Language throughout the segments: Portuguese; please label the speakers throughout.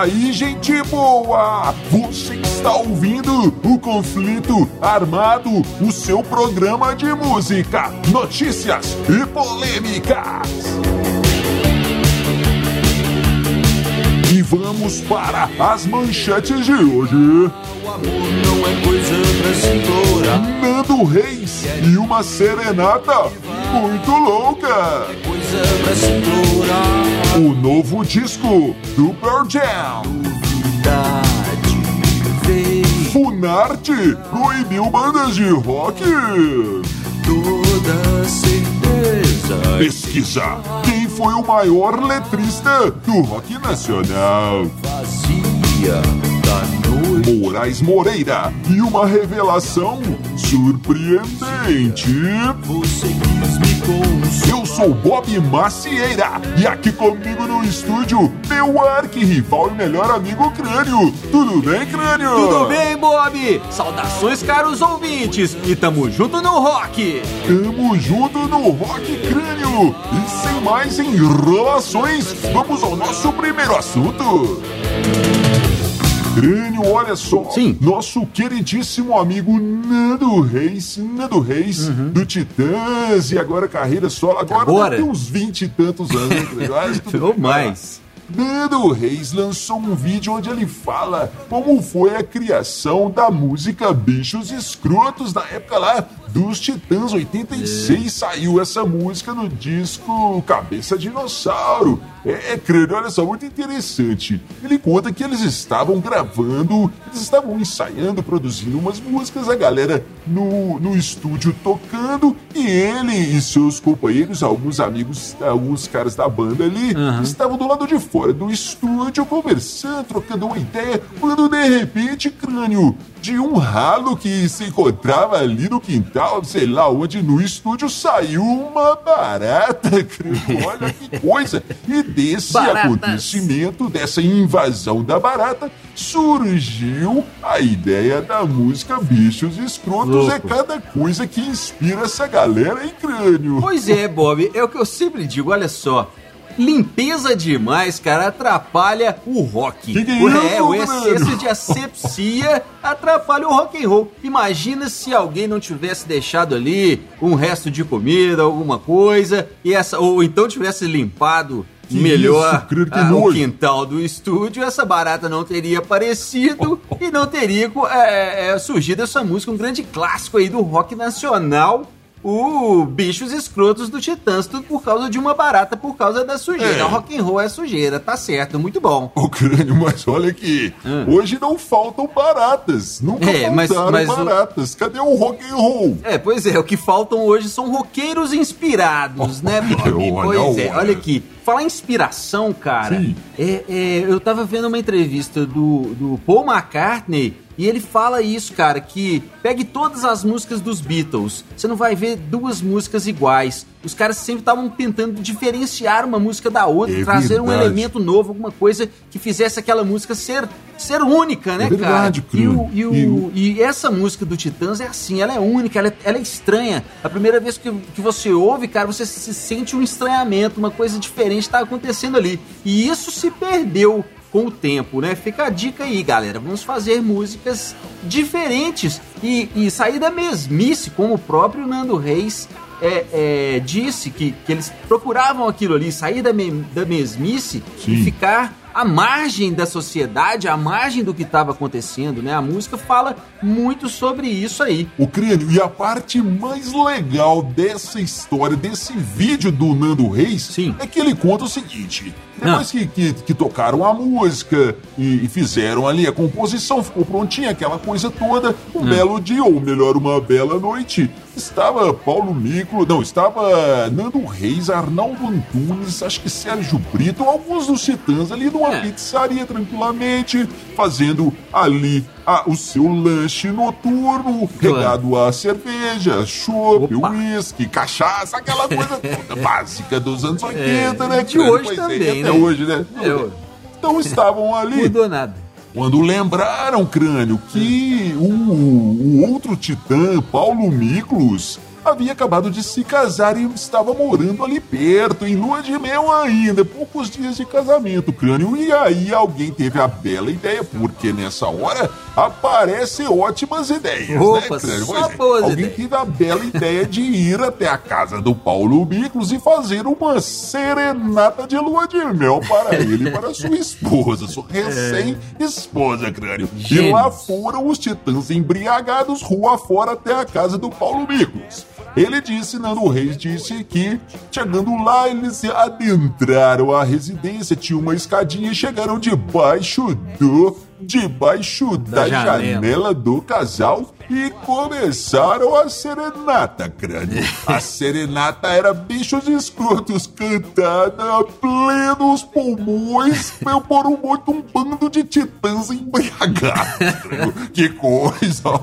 Speaker 1: aí, gente boa! Você está ouvindo o Conflito Armado, o seu programa de música, notícias e polêmicas. E vamos para as manchetes de hoje.
Speaker 2: É.
Speaker 1: Nando Reis e uma serenata muito louca. O novo disco do Pearl Jam. Funarte proibiu bandas de rock.
Speaker 2: toda certeza.
Speaker 1: Pesquisa foi o maior letrista do rock nacional.
Speaker 2: Vazia da noite.
Speaker 1: Moraes Moreira e uma revelação surpreendente. Eu sou Bob Macieira e aqui comigo no estúdio meu arquirrival e melhor amigo Crânio. Tudo bem, Crânio?
Speaker 3: Tudo bem, Bob? Saudações, caros ouvintes, e tamo junto no rock!
Speaker 1: Tamo junto no Rock Crânio! E sem mais enrolações, vamos ao nosso primeiro assunto! Crânio, olha só!
Speaker 3: Sim.
Speaker 1: Nosso queridíssimo amigo Nando Reis, Nando Reis, do Titãs, e agora carreira solo, agora,
Speaker 3: Agora?
Speaker 1: ter uns 20 e tantos anos, né,
Speaker 3: Ou mais.
Speaker 1: Nando Reis lançou um vídeo onde ele fala como foi a criação da música Bichos Escrotos na época lá dos Titãs 86 saiu essa música no disco Cabeça Dinossauro. É, é crânio, olha só, muito interessante. Ele conta que eles estavam gravando, eles estavam ensaiando, produzindo umas músicas, a galera no, no estúdio tocando e ele e seus companheiros, alguns amigos, alguns caras da banda ali, estavam do lado de fora do estúdio conversando, trocando uma ideia, quando de repente, crânio, de um ralo que se encontrava ali no quintal, sei lá onde, no estúdio, saiu uma barata. Olha que coisa! E desse
Speaker 3: Baratas.
Speaker 1: acontecimento, dessa invasão da barata, surgiu a ideia da música Bichos Escrotos.
Speaker 3: Louco.
Speaker 1: É cada coisa que inspira essa galera em crânio.
Speaker 3: Pois é, Bob, é o que eu sempre digo, olha só. Limpeza demais, cara, atrapalha o rock.
Speaker 1: Que que é
Speaker 3: o,
Speaker 1: isso,
Speaker 3: é, o excesso de asepsia atrapalha o rock and roll. Imagina se alguém não tivesse deixado ali um resto de comida, alguma coisa, e essa ou então tivesse limpado
Speaker 1: Que
Speaker 3: melhor
Speaker 1: isso,
Speaker 3: ah, o quintal do estúdio, essa barata não teria aparecido e não teria é, é, surgido essa música, um grande clássico aí do rock nacional. O Bichos Escrotos do Titãs, tudo por causa de uma barata, por causa da sujeira.
Speaker 1: É.
Speaker 3: Rock and roll é sujeira, tá certo, muito bom.
Speaker 1: Ô crânio, mas olha aqui, hoje não faltam baratas. Nunca
Speaker 3: É, mas-
Speaker 1: faltaram
Speaker 3: mas o-
Speaker 1: baratas. Cadê o rock and roll?
Speaker 3: É, pois é, o que faltam hoje são roqueiros inspirados, né, Bob?
Speaker 1: Olha,
Speaker 3: Pois é,
Speaker 1: olha.
Speaker 3: olha aqui. Falar inspiração, cara,
Speaker 1: Sim.
Speaker 3: é, é, eu tava vendo uma entrevista do, do Paul McCartney e ele fala isso, cara, que pegue todas as músicas dos Beatles, você não vai ver duas músicas iguais. Os caras sempre estavam tentando diferenciar uma música da outra,
Speaker 1: É
Speaker 3: trazer um
Speaker 1: verdade.
Speaker 3: elemento novo, alguma coisa que fizesse aquela música ser, ser única, né,
Speaker 1: É verdade,
Speaker 3: cara? E, o, e, o,
Speaker 1: E o-
Speaker 3: e essa música do Titãs é assim, ela é única, ela é, ela é estranha. A primeira vez que, que você ouve, cara, você se sente um estranhamento, uma coisa diferente está acontecendo ali. E isso se perdeu com o tempo, né? Fica a dica aí, galera. Vamos fazer músicas diferentes e, e sair da mesmice, como o próprio Nando Reis é, é, disse que, que eles procuravam aquilo ali, sair da, me- da mesmice
Speaker 1: Sim.
Speaker 3: e ficar à margem da sociedade, à margem do que estava acontecendo, né? A música fala muito sobre isso aí.
Speaker 1: O crânio, e a parte mais legal dessa história, desse vídeo do Nando Reis,
Speaker 3: Sim.
Speaker 1: é que ele conta o seguinte: depois que, que, que tocaram a música e, e fizeram ali a composição, ficou prontinha, aquela coisa toda, um belo dia, ou melhor, uma bela noite, estava Paulo Micro, não, estava Nando Reis, Arnaldo Antunes, acho que Sérgio Brito, alguns dos titãs ali numa
Speaker 3: É.
Speaker 1: pizzaria tranquilamente, fazendo ali a- o seu lanche noturno,
Speaker 3: Claro.
Speaker 1: regado a cerveja, chopp,
Speaker 3: Opa.
Speaker 1: uísque, cachaça, aquela coisa toda básica dos anos 80, né?
Speaker 3: É, de
Speaker 1: cara?
Speaker 3: hoje
Speaker 1: Pois é,
Speaker 3: também,
Speaker 1: até
Speaker 3: né?
Speaker 1: hoje, né?
Speaker 3: É, ué.
Speaker 1: Então estavam ali
Speaker 3: Mudou nada.
Speaker 1: quando lembraram, crânio, que o, o outro titã, Paulo Miklos, havia acabado de se casar e estava morando ali perto, em lua de mel ainda, poucos dias de casamento, crânio. E aí alguém teve a bela ideia, porque nessa hora aparecem ótimas ideias, né,
Speaker 4: Opa,
Speaker 1: né,
Speaker 4: só
Speaker 1: é,
Speaker 4: boas
Speaker 1: alguém
Speaker 4: ideias.
Speaker 1: teve a bela ideia de ir até a casa do Paulo Miklos e fazer uma serenata de lua de mel para ele e para sua esposa, sua recém-esposa, crânio. E lá foram os titãs embriagados rua fora até a casa do Paulo Miklos. Ele disse, Nando Reis disse que, chegando lá, eles adentraram a residência, tinha uma escadinha e chegaram debaixo do. debaixo da,
Speaker 4: Da janela.
Speaker 1: janela do casal e começaram a serenata, crânio. A serenata era bichos escrotos cantada a plenos pulmões por um um bando de titãs embriagados. crânio. Que coisa!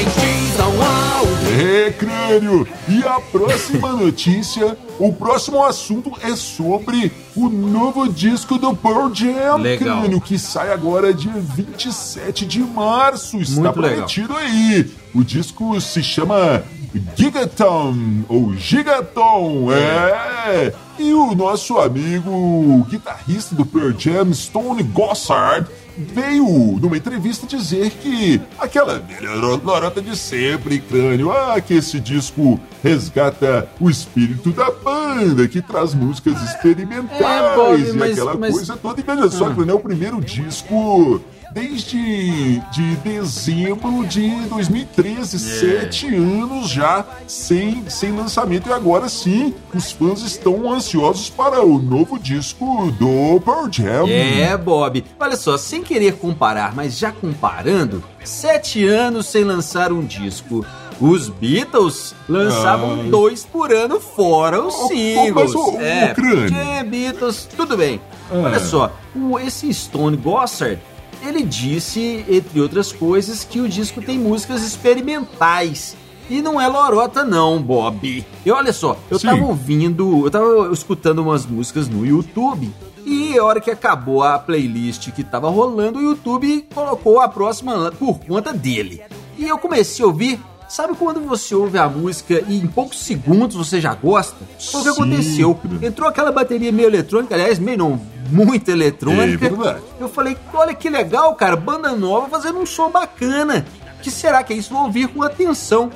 Speaker 3: Quem diz
Speaker 1: É, crânio! E a próxima notícia, o próximo assunto é sobre o novo disco do Pearl Jam,
Speaker 4: Legal.
Speaker 1: crânio, que sai agora dia 27 de março. Está
Speaker 4: Muito legal.
Speaker 1: prometido aí. O disco se chama Gigaton, ou Gigaton, é. E o nosso amigo guitarrista do Pearl Jam, Stone Gossard, veio numa entrevista dizer que aquela lorota de sempre, crânio, ah, que esse disco resgata o espírito da banda, que traz músicas experimentais
Speaker 4: É, Bob,
Speaker 1: e
Speaker 4: mas-
Speaker 1: aquela
Speaker 4: mas-
Speaker 1: coisa toda. E veja só,
Speaker 4: Ah.
Speaker 1: crânio, é o primeiro disco desde de dezembro de 2013, sete anos já sem, sem lançamento e agora sim os fãs estão ansiosos para o novo disco do Pearl Jam.
Speaker 4: É, Bob. Olha só, sem querer comparar, mas já comparando, sete anos sem lançar um disco. Os Beatles lançavam dois por ano fora os
Speaker 1: ô,
Speaker 4: singles.
Speaker 1: mas o- o
Speaker 4: é. Jam, Beatles, tudo bem. Olha só, o, esse Stone Gossard, ele disse, entre outras coisas, que o disco tem músicas experimentais. E não é lorota não, Bob. E olha só, eu
Speaker 1: Sim.
Speaker 4: tava ouvindo, eu tava escutando umas músicas no YouTube e a hora que acabou a playlist que tava rolando, o YouTube colocou a próxima por conta dele. E eu comecei a ouvir, sabe quando você ouve a música e em poucos segundos você já gosta? Foi o que aconteceu. Entrou aquela bateria meio eletrônica, aliás, meio não, muito eletrônica.
Speaker 1: É.
Speaker 4: Eu falei, olha que legal, cara, banda nova fazendo um som bacana. Que será que é isso? Vou ouvir com atenção.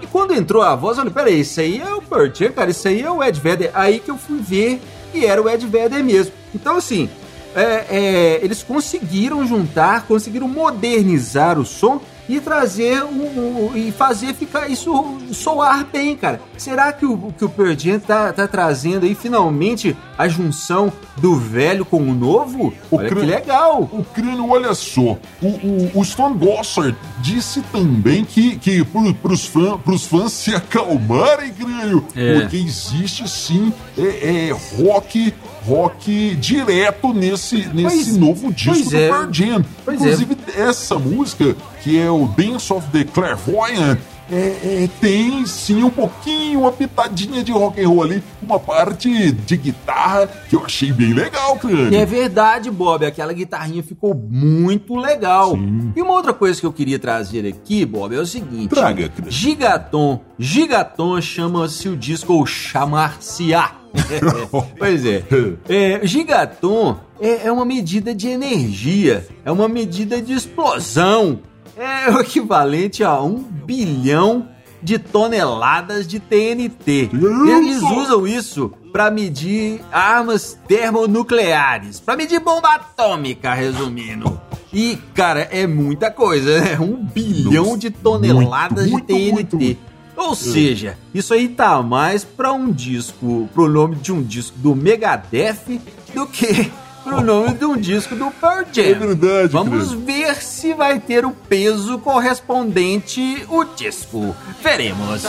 Speaker 4: E quando entrou a voz, eu falei, peraí, isso aí é o Jam, cara, isso aí é o Ed Vedder. Aí que eu fui ver e era o Ed Vedder mesmo. Então, assim, é, é, eles conseguiram juntar, conseguiram modernizar o som e trazer um, um- e fazer ficar isso soar bem, cara. Será que o que o Pearl Jam tá, tá trazendo aí finalmente a junção do velho com o novo?
Speaker 1: O
Speaker 4: Olha
Speaker 1: cran-
Speaker 4: que legal.
Speaker 1: O crânio, olha só, o, o, o Stone Gossard disse também que, que pro, pros, fã, pros fãs se acalmarem, crânio,
Speaker 4: É.
Speaker 1: porque existe sim é, é, rock, rock direto nesse, nesse
Speaker 4: Pois-
Speaker 1: novo disco do
Speaker 4: é.
Speaker 1: Pearl Jam.
Speaker 4: Pois
Speaker 1: Inclusive, essa música, que é o Dance of the Clairvoyant, é, é, tem sim um pouquinho, uma pitadinha de rock and roll ali, uma parte de guitarra que eu achei bem legal, crânio.
Speaker 4: É verdade, Bob, aquela guitarrinha ficou muito legal. E uma outra coisa que eu queria trazer aqui, Bob, é o seguinte:
Speaker 1: Traga.
Speaker 4: Gigaton. Gigaton chama-se o disco ou chamar-se-á. pois é. é. Gigaton é, é uma medida de energia, é uma medida de explosão. É o equivalente a um bilhão de toneladas de TNT. E eles usam isso para medir armas termonucleares, para medir bomba atômica, resumindo. E, cara, é muita coisa, né? Um bilhão
Speaker 1: Nossa,
Speaker 4: de toneladas
Speaker 1: muito,
Speaker 4: de
Speaker 1: muito,
Speaker 4: TNT.
Speaker 1: muito.
Speaker 4: Ou seja, isso aí tá mais pra um disco, pro nome de um disco do Megadeth do que pro nome de um disco do Pearl Jam.
Speaker 1: É verdade,
Speaker 4: Vamos ver se vai ter o peso correspondente o disco. Veremos.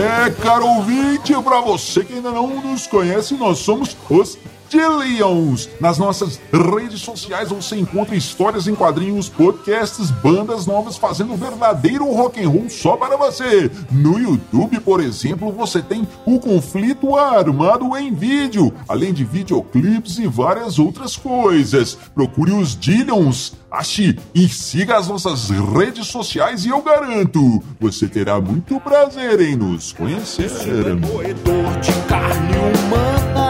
Speaker 1: É, caro ouvinte, pra você que ainda não nos conhece, nós somos os Dillions. Nas nossas redes sociais você encontra histórias em quadrinhos, podcasts, bandas novas fazendo verdadeiro rock and roll só para você. No YouTube, por exemplo, você tem o Conflito Armado em vídeo, além de videoclipes e várias outras coisas. Procure os Dillions, ache e siga as nossas redes sociais e eu garanto, você terá muito prazer em nos conhecer.
Speaker 3: Moedor de carne humana.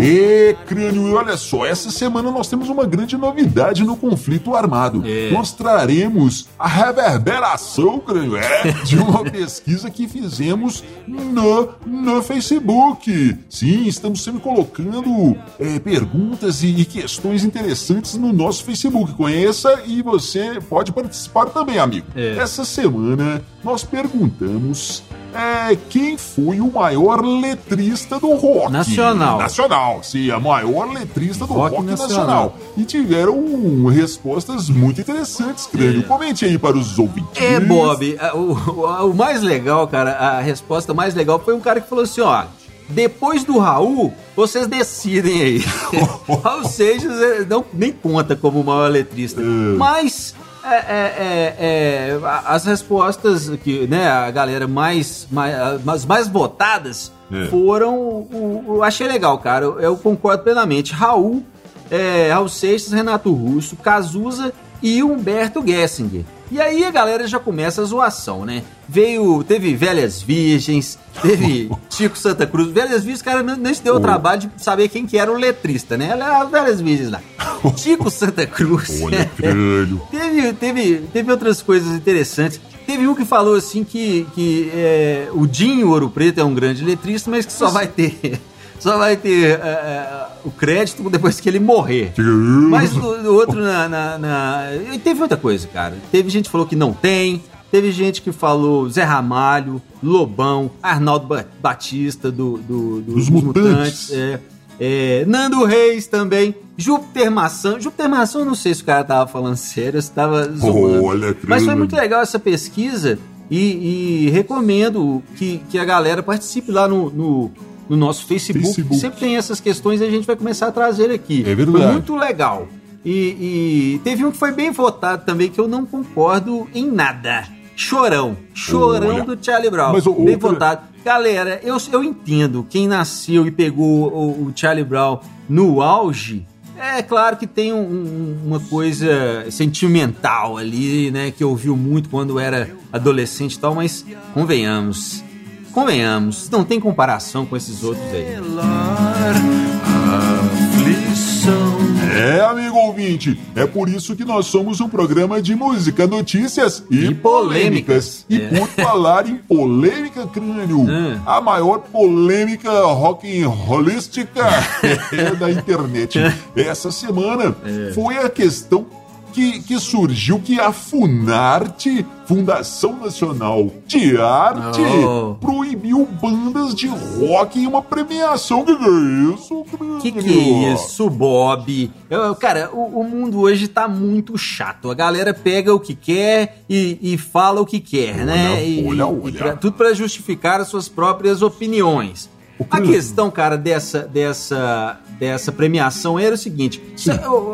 Speaker 1: E crânio, e olha só, essa semana nós temos uma grande novidade no conflito armado.
Speaker 4: É.
Speaker 1: Nós traremos a reverberação, crânio, é, de uma pesquisa que fizemos no, no Facebook. Sim, estamos sempre colocando é, perguntas e, e questões interessantes no nosso Facebook. Conheça e você pode participar também, amigo.
Speaker 4: É.
Speaker 1: Essa semana nós perguntamos é, quem foi o maior letrista do rock.
Speaker 4: Nacional.
Speaker 1: Nacional, sim, a maior letrista do rock,
Speaker 4: Rock
Speaker 1: nacional.
Speaker 4: nacional.
Speaker 1: E tiveram respostas muito interessantes, crânio. Comente aí para os ouvintes.
Speaker 4: É, Bob, a- o, o- mais legal, cara, a resposta mais legal foi um cara que falou assim, ó. Depois do Raul, vocês decidem aí. Raul Seixas é, não, nem conta como o maior letrista. Mas é, é, é, é, as respostas que né, a galera mais, mais, mais votadas
Speaker 1: É.
Speaker 4: foram. o- o- Eu achei legal, cara. Eu, eu concordo plenamente. Raul, é, Raul Seixas, Renato Russo, Cazuza e Humberto Gessinger. E aí a galera já começa a zoação, né? Veio, teve Velhas Virgens, teve Chico Santa Cruz. Velhas Virgens, cara, não se deu o trabalho de saber quem que era o letrista, né? Ela era as Velhas Virgens lá. Chico Santa Cruz.
Speaker 1: Olha, crânio.
Speaker 4: Teve, teve, teve outras coisas interessantes. Teve um que falou assim que, que é, o Dinho Ouro Preto é um grande letrista, mas que só vai ter, só vai ter é, é, o crédito depois que ele morrer. Mas o, o outro na, na- na- Teve outra coisa, cara. Teve gente que falou que não tem. Teve gente que falou Zé Ramalho, Lobão, Arnaldo Ba- Batista do, do- do-
Speaker 1: Dos Mutantes.
Speaker 4: é. É, Nando Reis também, Júpiter Maçã. Júpiter Maçã, eu não sei se o cara tava falando sério, se tava zoando.
Speaker 1: Olha,
Speaker 4: Mas foi muito legal essa pesquisa e, e recomendo que, que a galera participe lá no, no, no nosso Facebook.
Speaker 1: Facebook.
Speaker 4: Sempre tem essas questões e a gente vai começar a trazer aqui.
Speaker 1: É verdade.
Speaker 4: Foi muito legal. E, e teve um que foi bem votado também, que eu não concordo em nada. Chorão. Chorão
Speaker 1: Olha.
Speaker 4: do Charlie Brown.
Speaker 1: Mas o-
Speaker 4: bem
Speaker 1: o-
Speaker 4: votado. Galera, eu, eu entendo quem nasceu e pegou o, o Charlie Brown no auge. É claro que tem um- um- uma coisa sentimental ali, né? Que ouviu muito quando era adolescente e tal, mas convenhamos. Convenhamos, não tem comparação com esses outros aí.
Speaker 3: Pelar aflição.
Speaker 1: É, amigo ouvinte, é por isso que nós somos um programa de música, notícias e,
Speaker 4: E
Speaker 1: polêmicas.
Speaker 4: polêmicas.
Speaker 1: E
Speaker 4: É.
Speaker 1: por falar em polêmica, crânio,
Speaker 4: Hum.
Speaker 1: a maior polêmica rock and rollística é da internet. Essa semana
Speaker 4: É.
Speaker 1: foi a questão que, que surgiu que a Funarte, Fundação Nacional de Arte,
Speaker 4: Oh.
Speaker 1: proibiu bandas de rock em uma premiação. Que que é isso?
Speaker 4: Que que é isso, Bob? Eu- cara, o, o mundo hoje tá muito chato. A galera pega o que quer e, e fala o que quer, né? E,
Speaker 1: olha,
Speaker 4: e
Speaker 1: olha.
Speaker 4: pra- tudo pra justificar as suas próprias opiniões. A questão, cara, dessa, dessa, dessa premiação era o seguinte: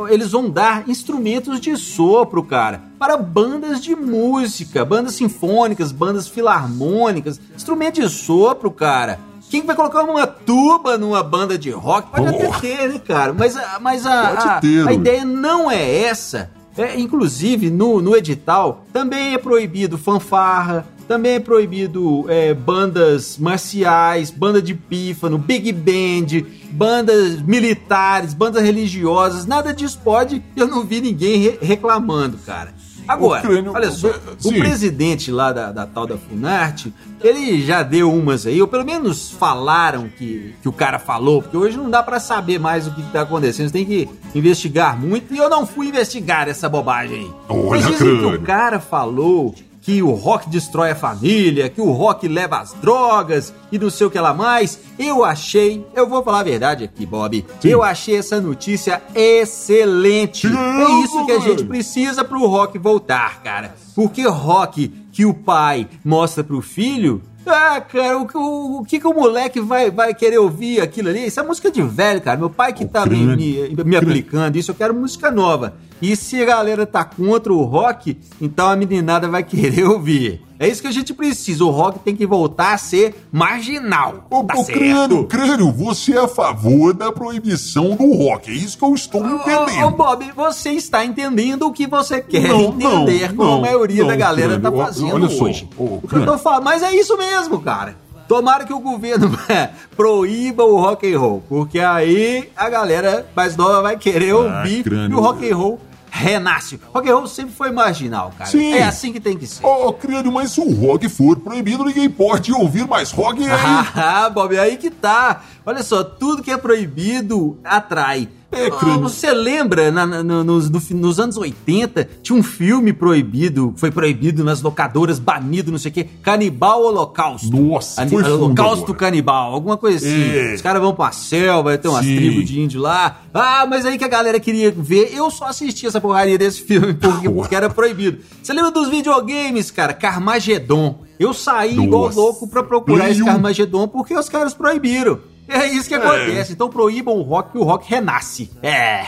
Speaker 4: eles vão dar instrumentos de sopro, cara, para bandas de música, bandas sinfônicas, bandas filarmônicas, instrumento de sopro, cara. Quem vai colocar uma tuba numa banda de rock? Pode
Speaker 1: Oh.
Speaker 4: até ter, né, cara? Mas, a- mas a, a, a ideia não é essa. É, inclusive, no, no edital, também é proibido fanfarra, também é proibido é, bandas marciais, banda de pífano, big band, bandas militares, bandas religiosas, nada disso pode. Eu não vi ninguém re- reclamando, cara. Agora,
Speaker 1: crânio-
Speaker 4: olha só, o
Speaker 1: Sim.
Speaker 4: presidente lá da, da tal da Funarte, ele já deu umas aí, ou pelo menos falaram que, que o cara falou, porque hoje não dá pra saber mais o que tá acontecendo, você tem que investigar muito, e eu não fui investigar essa bobagem aí.
Speaker 1: Olha,
Speaker 4: Mas dizem que o cara falou que o rock destrói a família, que o rock leva às drogas e não sei o que lá mais. Eu achei, eu vou falar a verdade aqui, Bob.
Speaker 1: Sim.
Speaker 4: Eu achei essa notícia excelente. É isso que a gente precisa pro rock voltar, cara. Porque rock que o pai mostra pro filho Ah, cara, o, o, o que, que o moleque vai, vai querer ouvir aquilo ali? Isso é música de velho, cara. Meu pai que tá me, me, me aplicando isso, eu quero música nova. E se a galera tá contra o rock, então a meninada vai querer ouvir. É isso que a gente precisa. O rock tem que voltar a ser marginal.
Speaker 1: Ô,
Speaker 4: tá
Speaker 1: ô, crânio, crânio, você é a favor da proibição do rock. É isso que eu estou
Speaker 4: Ô, ô,
Speaker 1: entendendo.
Speaker 4: Bob, você está entendendo o que você quer
Speaker 1: Não,
Speaker 4: entender,
Speaker 1: não,
Speaker 4: como
Speaker 1: não,
Speaker 4: a maioria da galera tá
Speaker 1: Crânio, ó,
Speaker 4: fazendo
Speaker 1: olha só,
Speaker 4: hoje.
Speaker 1: ô,
Speaker 4: que eu tô falando, mas é isso mesmo, cara. Tomara que o governo proíba o rock and roll, porque aí a galera mais nova vai querer ouvir
Speaker 1: crânio.
Speaker 4: e o rock and roll renasce. Rock and roll sempre foi marginal, cara.
Speaker 1: Sim.
Speaker 4: É assim que tem que ser.
Speaker 1: Ô, crânio, mas se o rock for proibido, ninguém pode ouvir mais rock. Aí?
Speaker 4: Ah, Bob, aí que tá. Olha só, tudo que é proibido atrai.
Speaker 1: É,
Speaker 4: Ah. Você lembra, na- na- no- nos, no nos anos 80, tinha um filme proibido, foi proibido nas locadoras, banido, não sei o quê, Canibal Holocausto.
Speaker 1: Nossa,
Speaker 4: Ani- Holocausto. Canibal, alguma coisa assim.
Speaker 1: É.
Speaker 4: Os caras vão pra selva, tem umas
Speaker 1: Sim.
Speaker 4: tribos de índio lá. Ah, mas aí que a galera queria ver, eu só assisti essa porcaria desse filme porque, porque era proibido. Você lembra dos videogames, cara? Carmageddon. Eu saí igual
Speaker 1: Nossa.
Speaker 4: louco pra procurar
Speaker 1: Play
Speaker 4: esse. Carmageddon porque os caras proibiram. É isso que
Speaker 1: É.
Speaker 4: acontece. Então proíbam o rock que o rock renasce. É.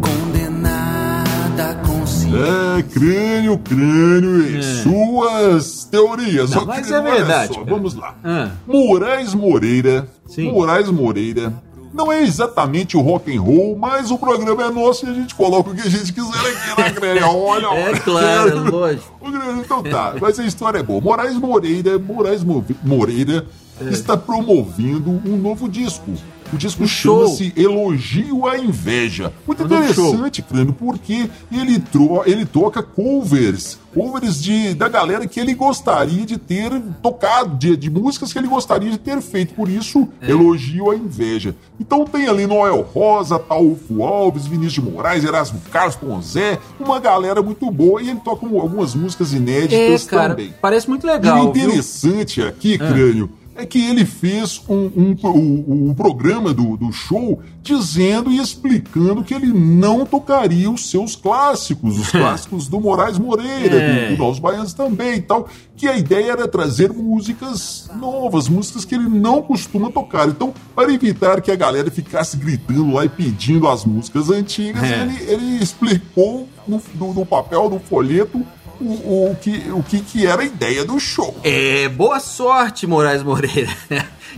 Speaker 3: Condenada consciência.
Speaker 1: É, crânio, crânio e suas teorias.
Speaker 4: Não, mas é
Speaker 1: olha
Speaker 4: verdade,
Speaker 1: só, vamos lá.
Speaker 4: Ah.
Speaker 1: Moraes Moreira.
Speaker 4: Sim.
Speaker 1: Moraes Moreira. Não é exatamente o rock and roll, mas o programa é nosso e a gente coloca o que a gente quiser aqui na crânio. Olha,
Speaker 4: É
Speaker 1: olha.
Speaker 4: claro, lógico.
Speaker 1: Então tá, mas a história é boa. Moraes Moreira, Moraes Mo- Moreira
Speaker 4: É.
Speaker 1: está promovendo um novo disco. O disco chama-se Elogio à Inveja. Muito interessante, Crânio, porque ele, ele toca covers. Covers de, da galera que ele gostaria de ter tocado, de, de músicas que ele gostaria de ter feito. Por isso,
Speaker 4: É.
Speaker 1: Elogio à Inveja. Então tem ali Noel Rosa, Taúfo Alves, Vinícius de Moraes, Erasmo Carlos, Tom Zé, uma galera muito boa. E ele toca um- algumas músicas
Speaker 4: É,
Speaker 1: inéditas
Speaker 4: cara,
Speaker 1: também.
Speaker 4: parece muito
Speaker 1: E o
Speaker 4: legal, viu?
Speaker 1: interessante aqui, Crânio, é que ele fez um, um, um- um programa do, do show dizendo e explicando que ele não tocaria os seus clássicos, os clássicos do Moraes Moreira,
Speaker 4: É.
Speaker 1: do, do Nós Baianos também e tal, que a ideia era trazer músicas novas, músicas que ele não costuma tocar. Então, para evitar que a galera ficasse gritando lá e pedindo as músicas antigas,
Speaker 4: É.
Speaker 1: ele, ele explicou no, no- no papel, no folheto, o, o que, o que, que era a ideia do show.
Speaker 4: É, boa sorte, Moraes Moreira.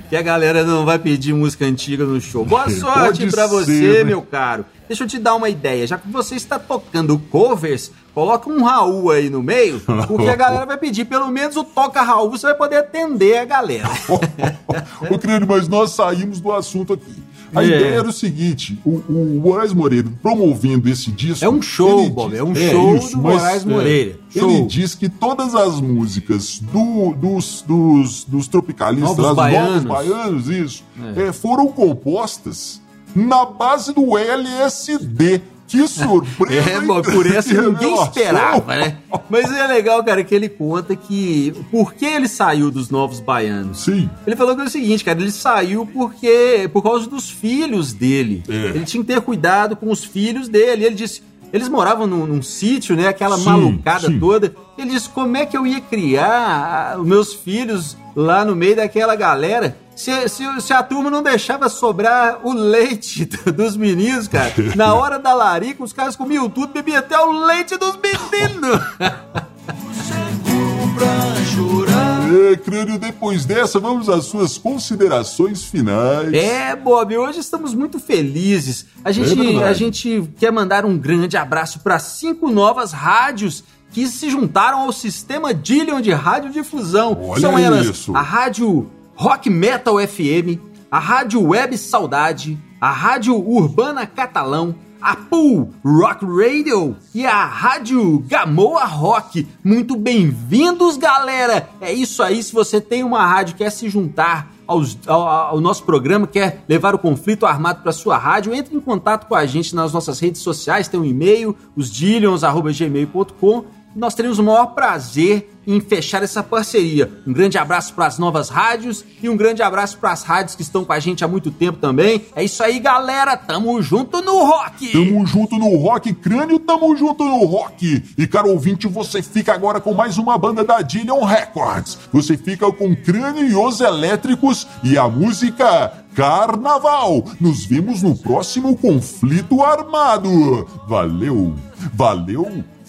Speaker 4: que a galera não vai pedir música antiga no show. Boa sorte pra você,
Speaker 1: né?
Speaker 4: meu caro. Deixa eu te dar uma ideia. Já que você está tocando covers, coloca um Raul aí no meio, porque a galera vai pedir pelo menos o toca Raul, você vai poder atender a galera.
Speaker 1: Ô, querido, mas nós saímos do assunto aqui. A
Speaker 4: É.
Speaker 1: ideia era o seguinte: o, o Moraes Moreira promovendo esse disco.
Speaker 4: É um show, Bob,
Speaker 1: diz-
Speaker 4: é um show do
Speaker 1: mas,
Speaker 4: Moraes Moreira. Show.
Speaker 1: Ele diz que todas as músicas do- dos, dos, dos tropicalistas,
Speaker 4: Novos baianos.
Speaker 1: novos baianos, isso, é, foram compostas na base do LSD. Que surpresa!
Speaker 4: É, bom, por essa ninguém esperava, né? Mas é legal, cara, que ele conta que por que ele saiu dos Novos Baianos.
Speaker 1: Sim.
Speaker 4: Ele falou que é o seguinte, cara, ele saiu porque por causa dos filhos dele.
Speaker 1: É.
Speaker 4: Ele tinha que ter cuidado com os filhos dele. Ele disse, eles moravam num, num sítio, né? Aquela
Speaker 1: Sim,
Speaker 4: malucada
Speaker 1: sim.
Speaker 4: toda. Ele disse, como é que eu ia criar os meus filhos lá no meio daquela galera? Se, se, se a turma não deixava sobrar o leite dos meninos, cara, na hora da larica, os caras comiam tudo, bebiam até o leite dos meninos.
Speaker 1: É, crânio, depois dessa, vamos às suas considerações finais.
Speaker 4: É, Bob, hoje estamos muito felizes. A gente,
Speaker 1: verdade.
Speaker 4: a gente quer mandar um grande abraço para cinco novas rádios que se juntaram ao sistema Dillion de radiodifusão.
Speaker 1: Olha
Speaker 4: São elas
Speaker 1: isso.
Speaker 4: a Rádio Rock Metal FM, a Rádio Web Saudade, a Rádio Urbana Catalão, a Pool Rock Radio e a Rádio Gamoa Rock. Muito bem-vindos, galera! É isso aí, se você tem uma rádio que quer se juntar aos- ao, ao nosso programa, quer levar o conflito armado para sua rádio, entre em contato com a gente nas nossas redes sociais, tem um e-mail, os nós teremos o maior prazer em fechar essa parceria. Um grande abraço para as novas rádios e um grande abraço para as rádios que estão com a gente há muito tempo também. É isso aí, galera. Tamo junto no rock.
Speaker 3: Tamo junto no rock, crânio, tamo junto no rock. E caro ouvinte, você fica agora com mais uma banda da Dillion Records. Você fica com Crânio e os Elétricos e a música Carnaval. Nos vemos no próximo conflito armado. Valeu, valeu,